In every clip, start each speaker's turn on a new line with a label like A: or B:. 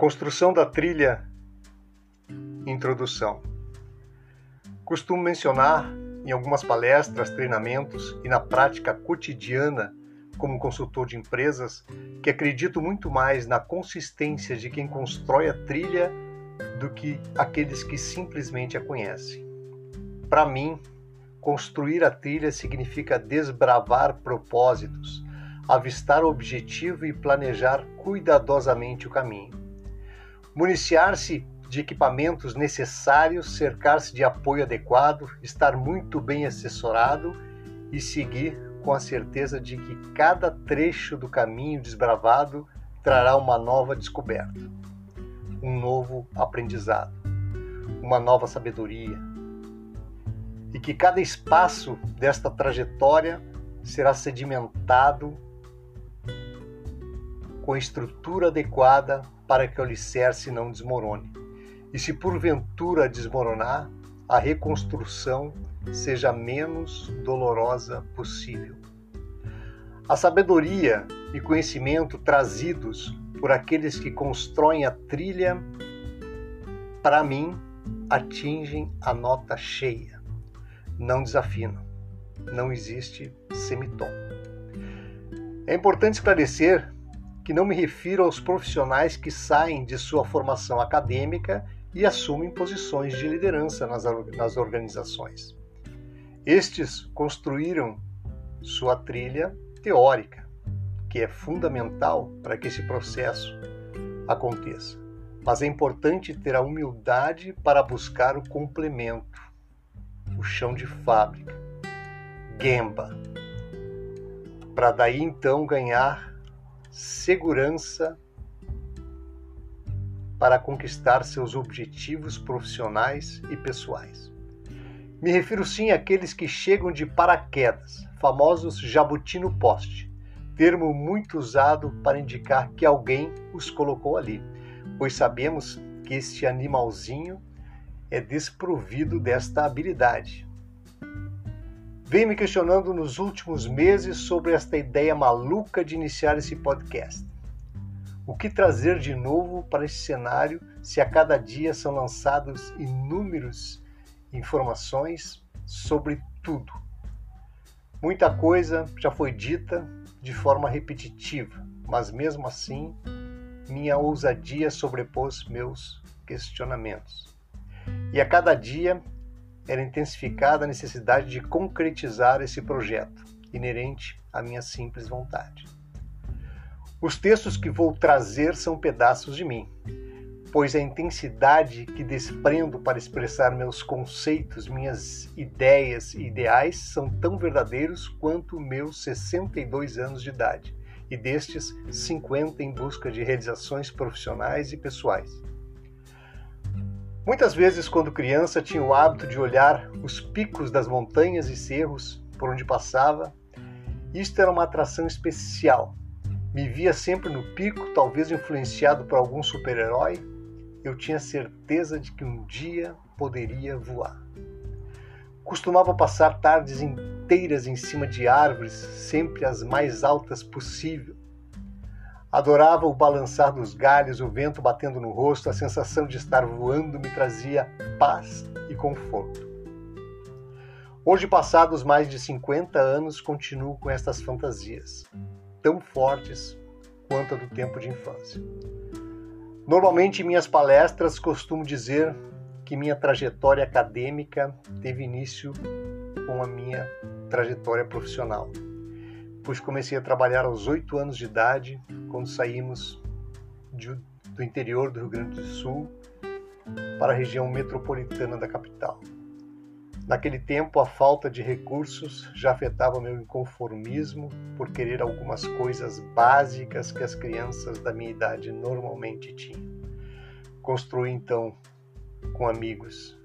A: construção da trilha Introdução. Costumo mencionar em algumas palestras, treinamentos e na prática cotidiana como consultor de empresas que acredito muito mais na consistência de quem constrói a trilha do que aqueles que simplesmente a conhecem. Para mim, construir a trilha significa desbravar propósitos, avistar o objetivo e planejar cuidadosamente o caminho. Municiar-se de equipamentos necessários, cercar-se de apoio adequado, estar muito bem assessorado e seguir com a certeza de que cada trecho do caminho desbravado trará uma nova descoberta, um novo aprendizado, uma nova sabedoria. E que cada espaço desta trajetória será sedimentado com a estrutura adequada para que o alicerce não desmorone. E se porventura desmoronar, a reconstrução seja menos dolorosa possível. A sabedoria e conhecimento trazidos por aqueles que constroem a trilha, para mim, atingem a nota cheia. Não desafinam. Não existe semitom. É importante esclarecer que não me refiro aos profissionais que saem de sua formação acadêmica e assumem posições de liderança nas, nas organizações. Estes construíram sua trilha teórica, que é fundamental para que esse processo aconteça. Mas é importante ter a humildade para buscar o complemento, o chão de fábrica, Gemba, para daí então ganhar segurança para conquistar seus objetivos profissionais e pessoais. Me refiro sim àqueles que chegam de paraquedas, famosos jabuti no poste, termo muito usado para indicar que alguém os colocou ali, pois sabemos que este animalzinho é desprovido desta habilidade. Vem me questionando nos últimos meses sobre esta ideia maluca de iniciar esse podcast. O que trazer de novo para esse cenário se a cada dia são lançados inúmeros informações sobre tudo? Muita coisa já foi dita de forma repetitiva, mas mesmo assim, minha ousadia sobrepôs meus questionamentos. E a cada dia era intensificada a necessidade de concretizar esse projeto, inerente à minha simples vontade. Os textos que vou trazer são pedaços de mim, pois a intensidade que desprendo para expressar meus conceitos, minhas ideias e ideais são tão verdadeiros quanto meus 62 anos de idade, e destes 50 em busca de realizações profissionais e pessoais. Muitas vezes, quando criança, tinha o hábito de olhar os picos das montanhas e cerros por onde passava. Isto era uma atração especial, me via sempre no pico, talvez influenciado por algum super-herói, eu tinha certeza de que um dia poderia voar. Costumava passar tardes inteiras em cima de árvores, sempre as mais altas possível. Adorava o balançar dos galhos, o vento batendo no rosto, a sensação de estar voando me trazia paz e conforto. Hoje, passados mais de 50 anos, continuo com estas fantasias tão fortes quanto a do tempo de infância. Normalmente, em minhas palestras, costumo dizer que minha trajetória acadêmica teve início com a minha trajetória profissional, pois comecei a trabalhar aos oito anos de idade, quando saímos de, do interior do Rio Grande do Sul para a região metropolitana da capital. Naquele tempo, a falta de recursos já afetava meu inconformismo por querer algumas coisas básicas que as crianças da minha idade normalmente tinham. Construí então, com amigos,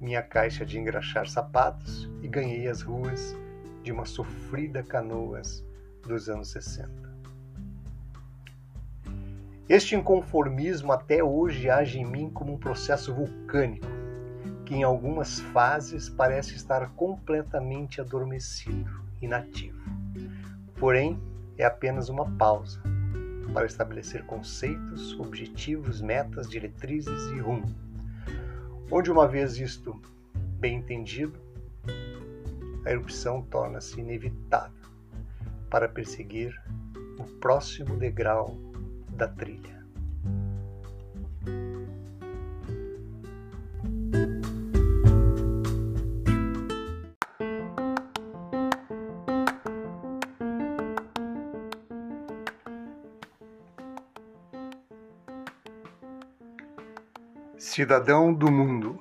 A: minha caixa de engraxar sapatos e ganhei as ruas de uma sofrida canoas dos anos 60. Este inconformismo até hoje age em mim como um processo vulcânico que em algumas fases parece estar completamente adormecido, inativo. Porém, é apenas uma pausa, para estabelecer conceitos, objetivos, metas, diretrizes e rumo. Onde, uma vez isto bem entendido, a erupção torna-se inevitável para perseguir o próximo degrau da trilha. Cidadão do mundo.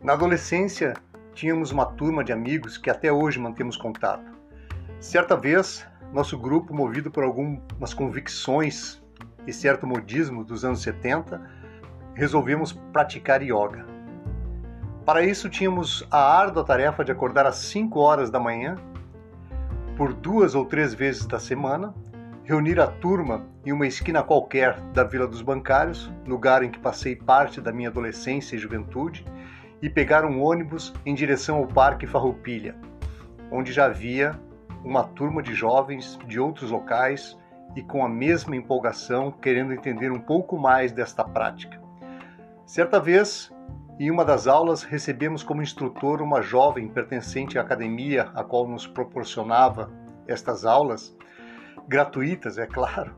A: Na adolescência, tínhamos uma turma de amigos que até hoje mantemos contato. Certa vez, nosso grupo, movido por algumas convicções e certo modismo dos anos 70, resolvemos praticar yoga. Para isso, tínhamos a árdua tarefa de acordar às 5 horas da manhã, por duas ou três vezes da semana, reunir a turma em uma esquina qualquer da Vila dos Bancários, lugar em que passei parte da minha adolescência e juventude, e pegar um ônibus em direção ao Parque Farroupilha, onde já havia uma turma de jovens de outros locais e com a mesma empolgação querendo entender um pouco mais desta prática. Certa vez, em uma das aulas, recebemos como instrutor uma jovem pertencente à academia a qual nos proporcionava estas aulas gratuitas, é claro,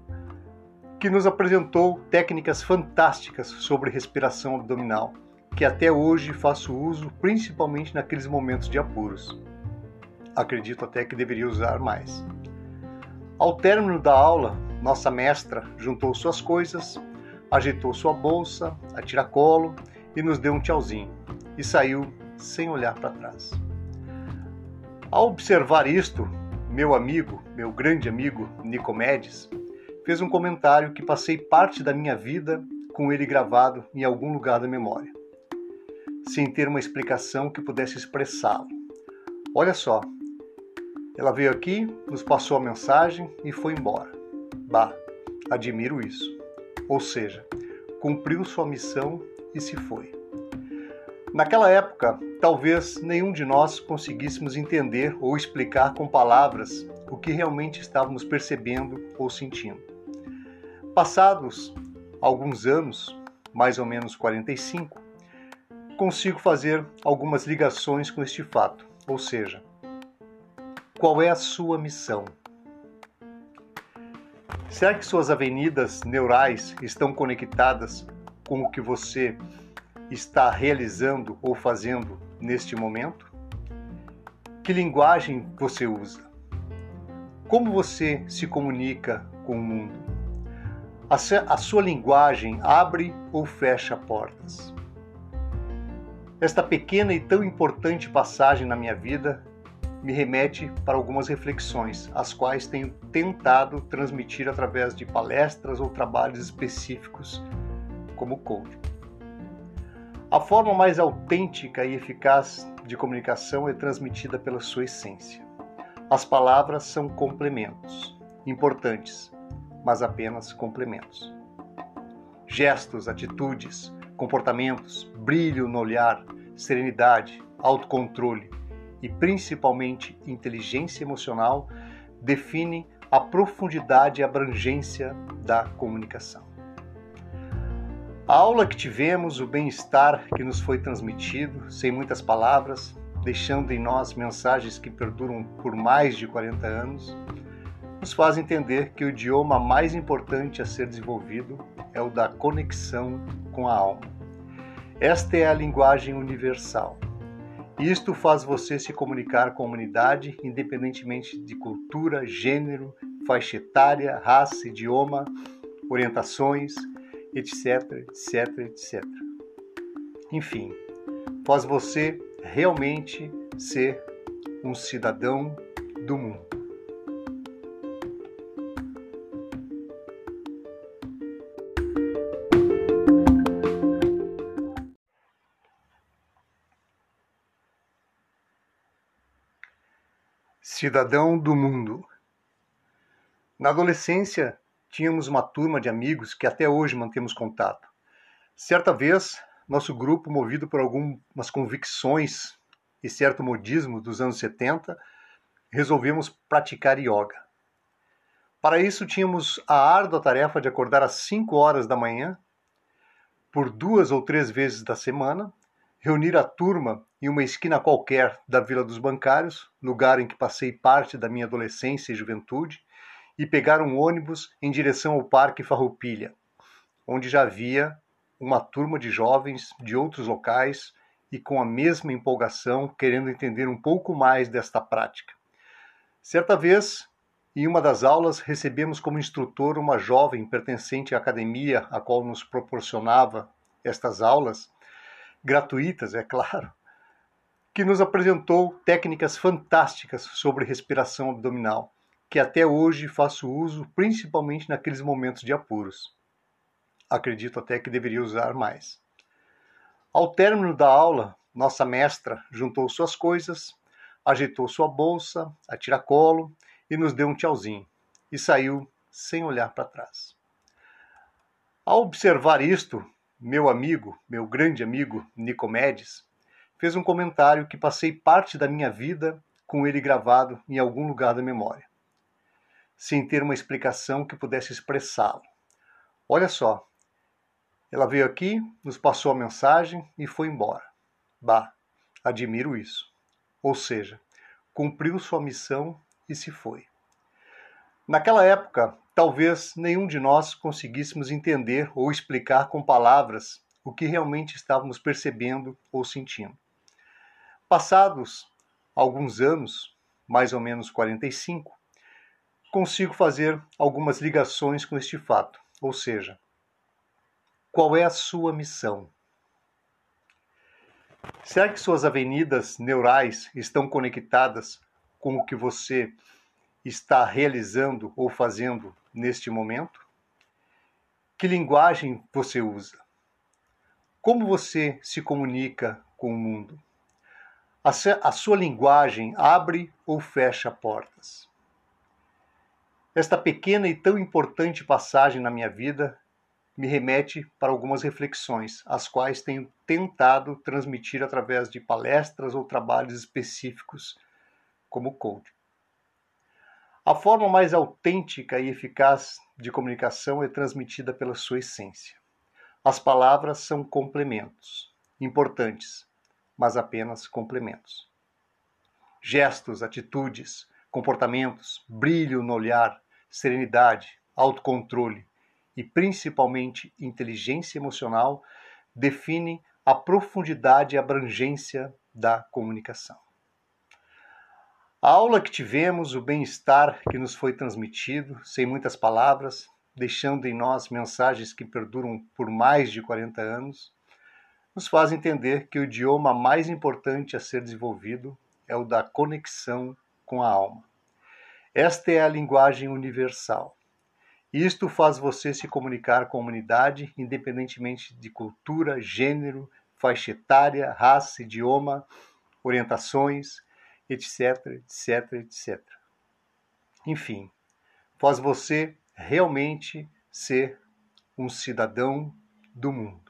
A: que nos apresentou técnicas fantásticas sobre respiração abdominal, que até hoje faço uso principalmente naqueles momentos de apuros. Acredito até que deveria usar mais. Ao término da aula, nossa mestra juntou suas coisas, agitou sua bolsa, a tiracolo e nos deu um tchauzinho e saiu sem olhar para trás. Ao observar isto, meu amigo, meu grande amigo Nicomedes, fez um comentário que passei parte da minha vida com ele gravado em algum lugar da memória, sem ter uma explicação que pudesse expressá-lo. Olha só, ela veio aqui, nos passou a mensagem e foi embora. Bah, admiro isso. Ou seja, cumpriu sua missão e se foi. Naquela época, talvez nenhum de nós conseguíssemos entender ou explicar com palavras o que realmente estávamos percebendo ou sentindo. Passados alguns anos, mais ou menos 45, consigo fazer algumas ligações com este fato, ou seja, qual é a sua missão? Será que suas avenidas neurais estão conectadas com o que você está realizando ou fazendo neste momento? Que linguagem você usa? Como você se comunica com o mundo? A sua linguagem abre ou fecha portas? Esta pequena e tão importante passagem na minha vida me remete para algumas reflexões, as quais tenho tentado transmitir através de palestras ou trabalhos específicos como coach. A forma mais autêntica e eficaz de comunicação é transmitida pela sua essência. As palavras são complementos, importantes, mas apenas complementos. Gestos, atitudes, comportamentos, brilho no olhar, serenidade, autocontrole e principalmente inteligência emocional definem a profundidade e abrangência da comunicação. A aula que tivemos, o bem-estar que nos foi transmitido, sem muitas palavras, deixando em nós mensagens que perduram por mais de 40 anos, nos faz entender que o idioma mais importante a ser desenvolvido é o da conexão com a alma. Esta é a linguagem universal. Isto faz você se comunicar com a humanidade, independentemente de cultura, gênero, faixa etária, raça, idioma, orientações, etc, etc, etc. Enfim, faz você realmente ser um cidadão do mundo. Cidadão do mundo. Na adolescência, tínhamos uma turma de amigos que até hoje mantemos contato. Certa vez, nosso grupo, movido por algumas convicções e certo modismo dos anos 70, resolvemos praticar yoga. Para isso, tínhamos a árdua tarefa de acordar às 5 horas da manhã, por duas ou três vezes da semana, reunir a turma em uma esquina qualquer da Vila dos Bancários, lugar em que passei parte da minha adolescência e juventude, e pegar um ônibus em direção ao Parque Farroupilha, onde já havia uma turma de jovens de outros locais e com a mesma empolgação, querendo entender um pouco mais desta prática. Certa vez, em uma das aulas, recebemos como instrutor uma jovem pertencente à academia a qual nos proporcionava estas aulas, gratuitas, é claro, que nos apresentou técnicas fantásticas sobre respiração abdominal, que até hoje faço uso principalmente naqueles momentos de apuros. Acredito até que deveria usar mais. Ao término da aula, nossa mestra juntou suas coisas, ajeitou sua bolsa, a tiracolo e nos deu um tchauzinho e saiu sem olhar para trás. Ao observar isto, meu amigo, meu grande amigo Nicomedes, fez um comentário que passei parte da minha vida com ele gravado em algum lugar da memória, sem ter uma explicação que pudesse expressá-lo. Olha só, ela veio aqui, nos passou a mensagem e foi embora. Bah, admiro isso. Ou seja, cumpriu sua missão e se foi. Naquela época, talvez nenhum de nós conseguíssemos entender ou explicar com palavras o que realmente estávamos percebendo ou sentindo. Passados alguns anos, mais ou menos 45, consigo fazer algumas ligações com este fato, ou seja, qual é a sua missão? Será que suas avenidas neurais estão conectadas com o que você está realizando ou fazendo neste momento? Que linguagem você usa? Como você se comunica com o mundo? A, sua linguagem abre ou fecha portas? Esta pequena e tão importante passagem na minha vida me remete para algumas reflexões, as quais tenho tentado transmitir através de palestras ou trabalhos específicos como coach. A forma mais autêntica e eficaz de comunicação é transmitida pela sua essência. As palavras são complementos, importantes, mas apenas complementos. Gestos, atitudes, comportamentos, brilho no olhar, serenidade, autocontrole, e principalmente inteligência emocional definem a profundidade e abrangência da comunicação. A aula que tivemos, o bem-estar que nos foi transmitido, sem muitas palavras, deixando em nós mensagens que perduram por mais de 40 anos, nos faz entender que o idioma mais importante a ser desenvolvido é o da conexão com a alma. Esta é a linguagem universal. Isto faz você se comunicar com a humanidade, independentemente de cultura, gênero, faixa etária, raça, idioma, orientações, etc, etc, etc. Enfim, faz você realmente ser um cidadão do mundo.